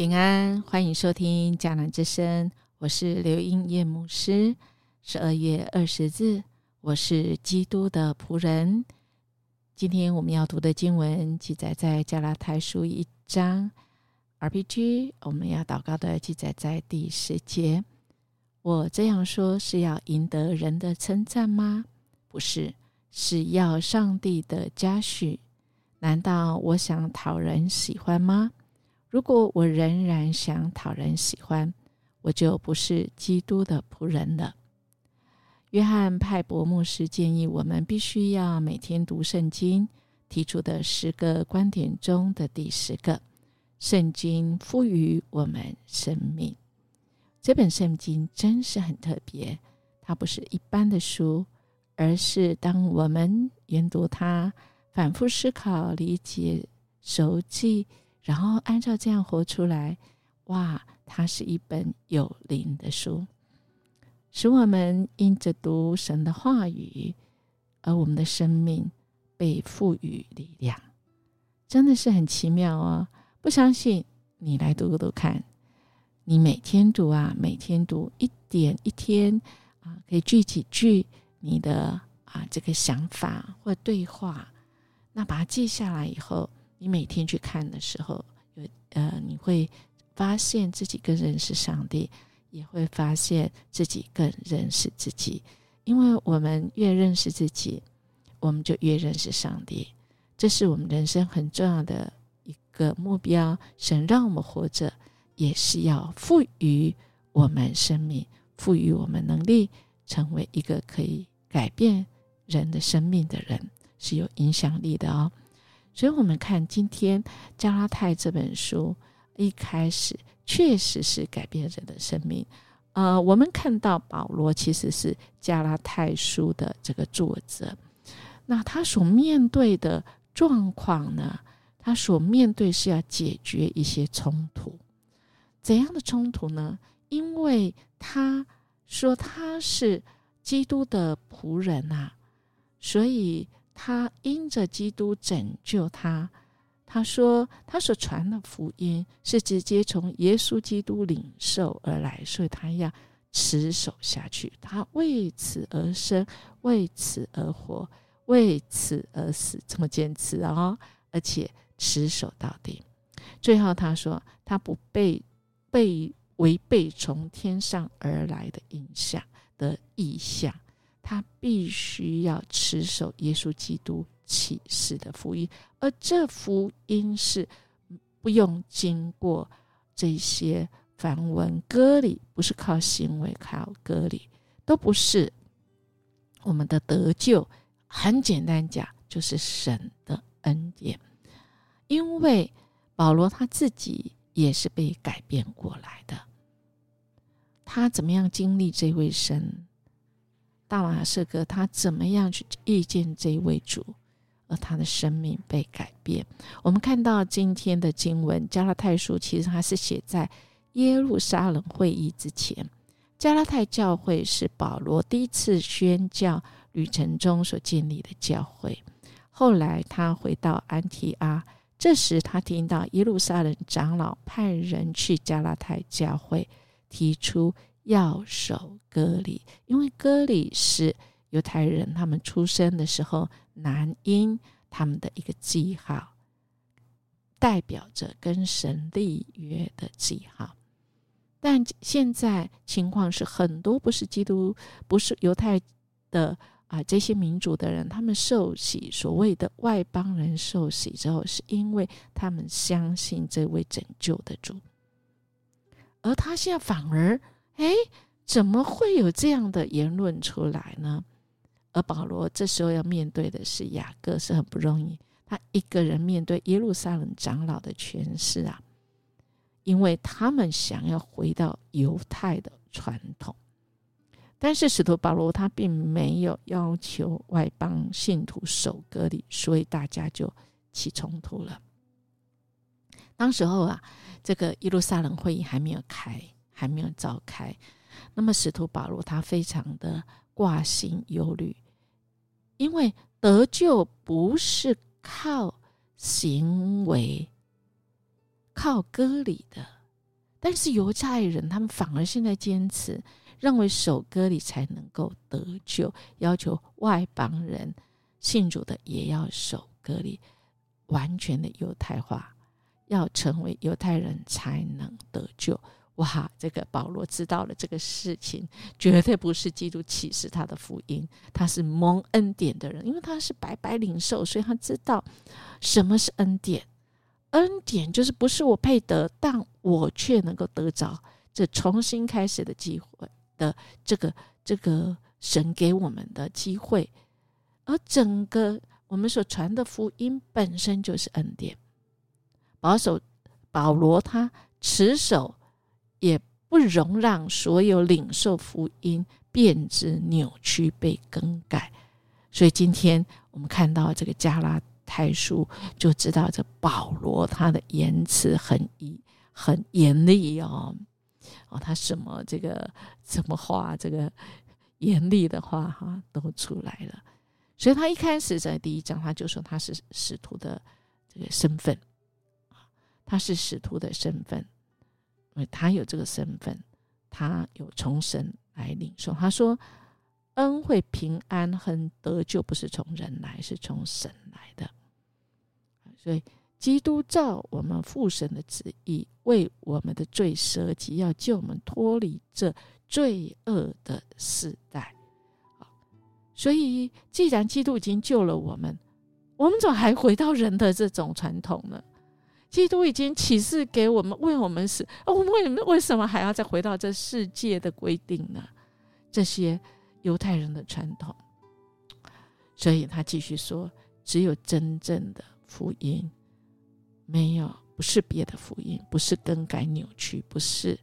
平安，欢迎收听迦南之声，我是刘英叶牧师。十二月二十日，我是基督的仆人。今天我们要读的经文记载在加拉太书一章，RPG 我们要祷告的记载在第十节。我这样说是要赢得人的称赞吗？不是，是要上帝的嘉许。难道我想讨人喜欢吗？如果我仍然想讨人喜欢，我就不是基督的仆人了。约翰派伯牧师建议我们必须要每天读圣经，提出的十个观点中的第十个：圣经赋予我们生命。这本圣经真是很特别，它不是一般的书，而是当我们研读它、反复思考、理解、熟记。然后按照这样活出来，哇！它是一本有灵的书，使我们因着读神的话语，而我们的生命被赋予力量，真的是很奇妙哦！不相信你来读读看，你每天读啊，每天读一点一天啊，可以记几句你的啊这个想法或对话，那把它记下来以后。你每天去看的时候，有呃，你会发现自己更认识上帝，也会发现自己更认识自己。因为我们越认识自己，我们就越认识上帝。这是我们人生很重要的一个目标。神让我们活着，也是要赋予我们生命，赋予我们能力，成为一个可以改变人的生命的人，是有影响力的哦。所以，我们看今天《加拉太》这本书一开始确实是改变人的生命。呃，我们看到保罗其实是《加拉太书》的这个作者，那他所面对的状况呢？他所面对是要解决一些冲突，怎样的冲突呢？因为他说他是基督的仆人啊，所以。他因着基督拯救他，他说他所传的福音是直接从耶稣基督领受而来，所以他要持守下去。他为此而生，为此而活，为此而死，这么坚持啊！而且持守到底。最后他说，他不被被违背从天上而来的影响的意象。他必须要持守耶稣基督启示的福音，而这福音是不用经过这些梵文割礼，不是靠行为靠割礼，都不是我们的得救。很简单讲，就是神的恩典。因为保罗他自己也是被改变过来的，他怎么样经历这位神？大马士革他怎么样去遇见这一位主，而他的生命被改变？我们看到今天的经文《加拉太书》，其实它是写在耶路撒冷会议之前。加拉太教会是保罗第一次宣教旅程中所建立的教会。后来他回到安提阿，这时他听到耶路撒冷长老派人去加拉太教会提出。要守割礼，因为割礼是犹太人他们出生的时候男婴他们的一个记号，代表着跟神立约的记号。但现在情况是，很多不是基督、不是犹太的啊这些民族的人，他们受洗，所谓的外邦人受洗之后，是因为他们相信这位拯救的主，而他现在反而。哎，怎么会有这样的言论出来呢？而保罗这时候要面对的是雅各，是很不容易。他一个人面对耶路撒冷长老的权势啊，因为他们想要回到犹太的传统。但是使徒保罗他并没有要求外邦信徒守割礼，所以大家就起冲突了。当时候啊，这个耶路撒冷会议还没有开。还没有召开，那么使徒保罗他非常的挂心忧虑，因为得救不是靠行为、靠割礼的但是犹太人他们反而现在坚持，认为守割礼才能够得救，要求外邦人信主的也要守割礼，完全的犹太化，要成为犹太人才能得救。哇，这个保罗知道了这个事情，绝对不是基督启示他的福音，他是蒙恩典的人，因为他是白白领受，所以他知道什么是恩典。恩典就是不是我配得，但我却能够得着这重新开始的机会的这个这个神给我们的机会，而整个我们所传的福音本身就是恩典。保守保罗他持守，也不容让所有领受福音变质、扭曲、被更改。所以今天我们看到这个加拉。太书就知道这保罗他的言辞很严很严厉哦哦，他什么这个什么话这个严厉的话哈都出来了，所以他一开始在第一章他就说他是使徒的这个身份他是使徒的身份，他有这个身份，他有从神来领受。他说恩惠平安和得救不是从人来，是从神来的。所以，基督照我们父神的旨意，为我们的罪舍己，要救我们脱离这罪恶的时代。所以，既然基督已经救了我们，我们怎么还回到人的这种传统呢？基督已经启示给我们，为我们死，我们为什么为什么还要再回到这世界的规定呢？这些犹太人的传统。所以他继续说：只有真正的。福音没有，不是别的福音，不是更改扭曲，不是，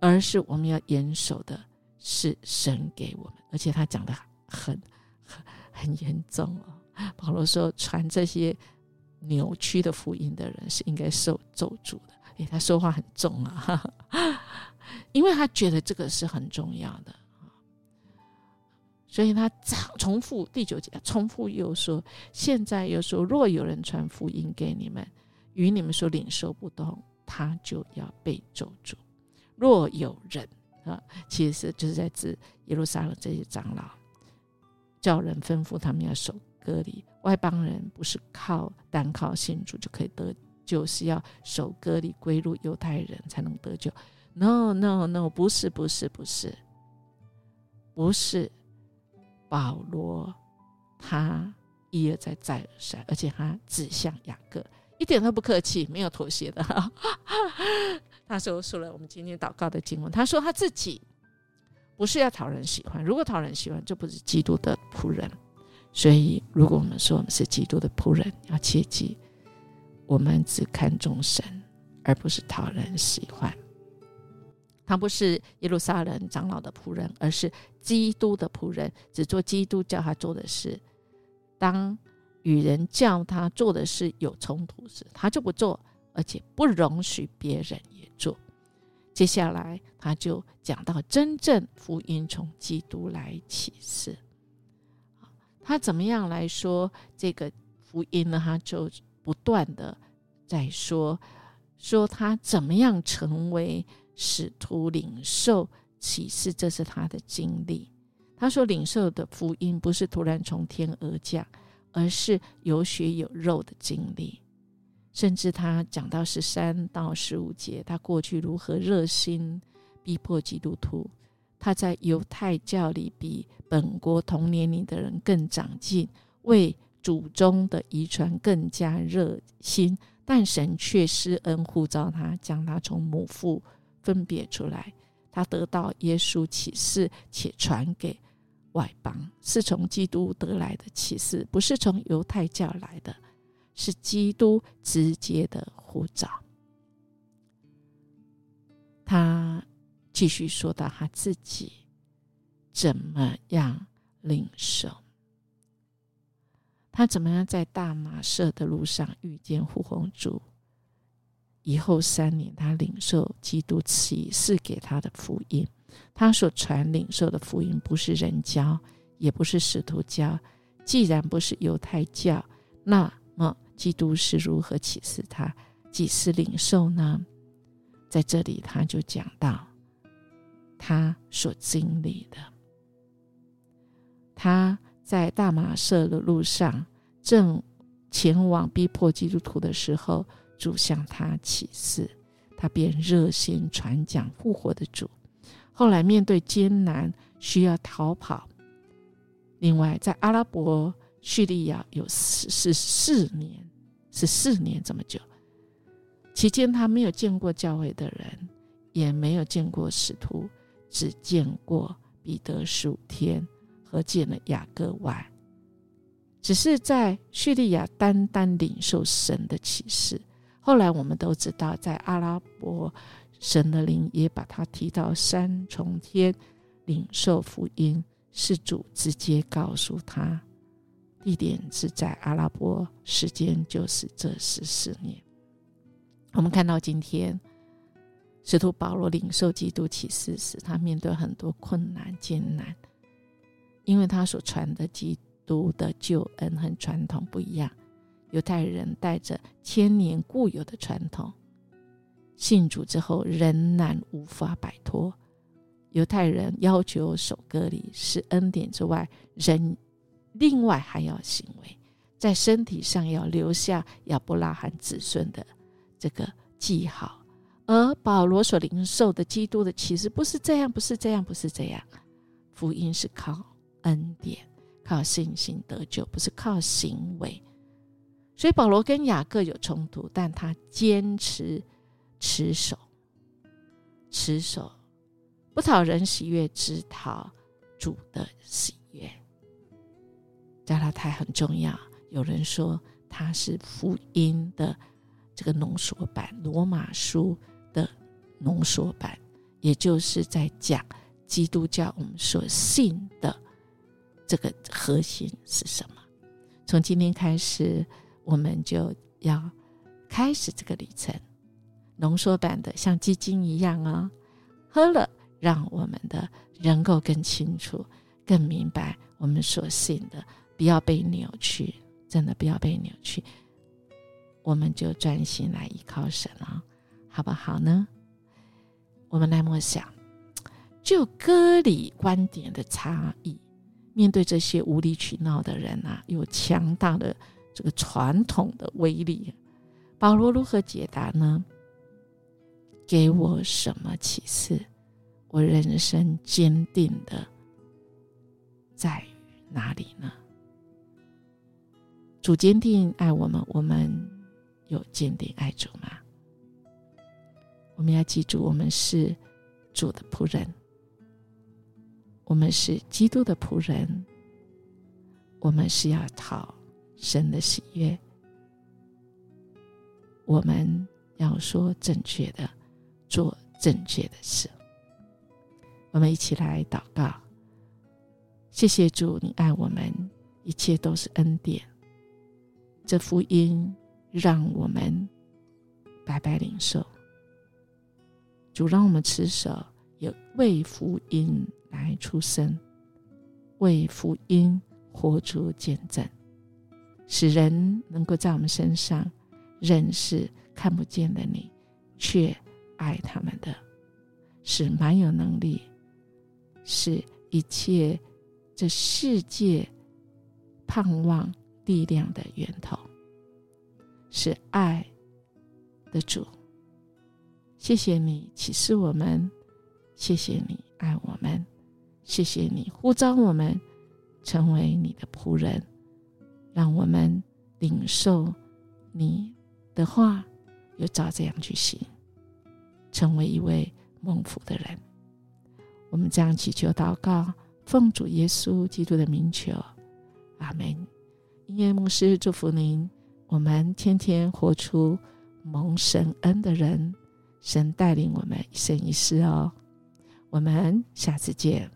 而是我们要严守的，是神给我们，而且他讲的很很很严重哦。保罗说，传这些扭曲的福音的人是应该受咒诅的。诶，他说话很重啊，因为他觉得这个是很重要的啊。所以他重复第九节，重复又说：“现在又说，若有人传福音给你们，与你们所领受不同，他就要被咒诅。若有人啊，其实就是在指耶路撒冷这些长老，叫人吩咐他们要守割礼。外邦人不是靠单靠信主就可以得救，是要守割礼归入犹太人才能得救。No，No，No，不是，不是，不是，不是。”保罗，他一而再再而三，而且他指向雅各，一点都不客气，没有妥协的。他说说了我们今天祷告的经文，他说他自己不是要讨人喜欢，如果讨人喜欢，就不是基督的仆人。所以，如果我们说我们是基督的仆人，要切记，我们只看重神，而不是讨人喜欢。他不是耶路撒冷长老的仆人，而是基督的仆人，只做基督叫他做的事。当与人叫他做的事有冲突时，他就不做，而且不容许别人也做。接下来，他就讲到真正福音从基督来启示。他怎么样来说这个福音呢？他就不断的在说，说他怎么样成为。使徒领受启示，这是他的经历。他说，领受的福音不是突然从天而降，而是有血有肉的经历。甚至他讲到十三到十五节，他过去如何热心逼迫基督徒。他在犹太教里比本国同年龄的人更长进，为祖宗的遗传更加热心。但神却施恩护召他，将他从母腹。分别出来，他得到耶稣启示，且传给外邦，是从基督得来的启示，不是从犹太教来的，是基督直接的呼召。他继续说到他自己怎么样领受，他怎么样在大马色的路上遇见胡红主。以后三年，他领受基督启示给他的福音。他所传领受的福音，不是人教，也不是使徒教。既然不是犹太教，那么基督是如何启示他、几时领受呢？在这里他就讲到他所经历的，他在大马色的路上正前往逼迫基督徒的时候，主向他启示，他便热心传讲复活的主。后来面对艰难，需要逃跑。另外，在阿拉伯叙利亚有十十四年，十四年这么久，期间他没有见过教会的人，也没有见过使徒，只见过彼得十五天和见了雅各外，只是在叙利亚单单领受神的启示。后来我们都知道，在阿拉伯，神的灵也把他提到三重天领受福音。是主直接告诉他，地点是在阿拉伯，时间就是这十四年。我们看到今天，使徒保罗领受基督启示时，他面对很多困难艰难，因为他所传的基督的救恩和传统不一样。犹太人带着千年固有的传统，信主之后仍然无法摆脱。犹太人要求守割礼是恩典之外，人另外还要行为，在身体上要留下亚伯拉罕子孙的这个记号。而保罗所领受的基督的启示不是这样，不是这样，不是这样。福音是靠恩典、靠信心得救，不是靠行为。所以保罗跟雅各有冲突，但他坚持持守，持守。不讨人喜悦，只讨主的喜悦。加拉太很重要。有人说它是福音的这个浓缩版，罗马书的浓缩版，也就是在讲基督教我们所信的这个核心是什么。从今天开始，我们就要开始这个旅程。浓缩版的像基金一样啊，喝了。让我们的能够更清楚、更明白我们所信的，不要被扭曲，真的不要被扭曲。我们就专心来依靠神了，好不好呢？我们来默想，就歌里观点的差异，面对这些无理取闹的人啊，有强大的这个传统的威力，保罗如何解答呢？给我什么启示？我人生坚定的在于哪里呢？主坚定爱我们，我们有坚定爱主吗？我们要记住，我们是主的仆人，我们是基督的仆人，我们是要讨神的喜悦，我们要说正确的，做正确的事。我们一起来祷告，谢谢主，你爱我们，一切都是恩典。这福音让我们白白领受，主让我们持守，也为福音来出生，为福音活出见证，使人能够在我们身上认识看不见的你，却爱他们的，是蛮有能力。是一切这世界盼望力量的源头，是爱的主。谢谢你启示我们，谢谢你爱我们，谢谢你呼召我们成为你的仆人，让我们领受你的话，又照这样去行，成为一位蒙福的人。我们这样祈求祷告，奉主耶稣基督的名求，阿门。音乐牧师祝福您，我们天天活出蒙神恩的人，神带领我们一生一世哦。我们下次见。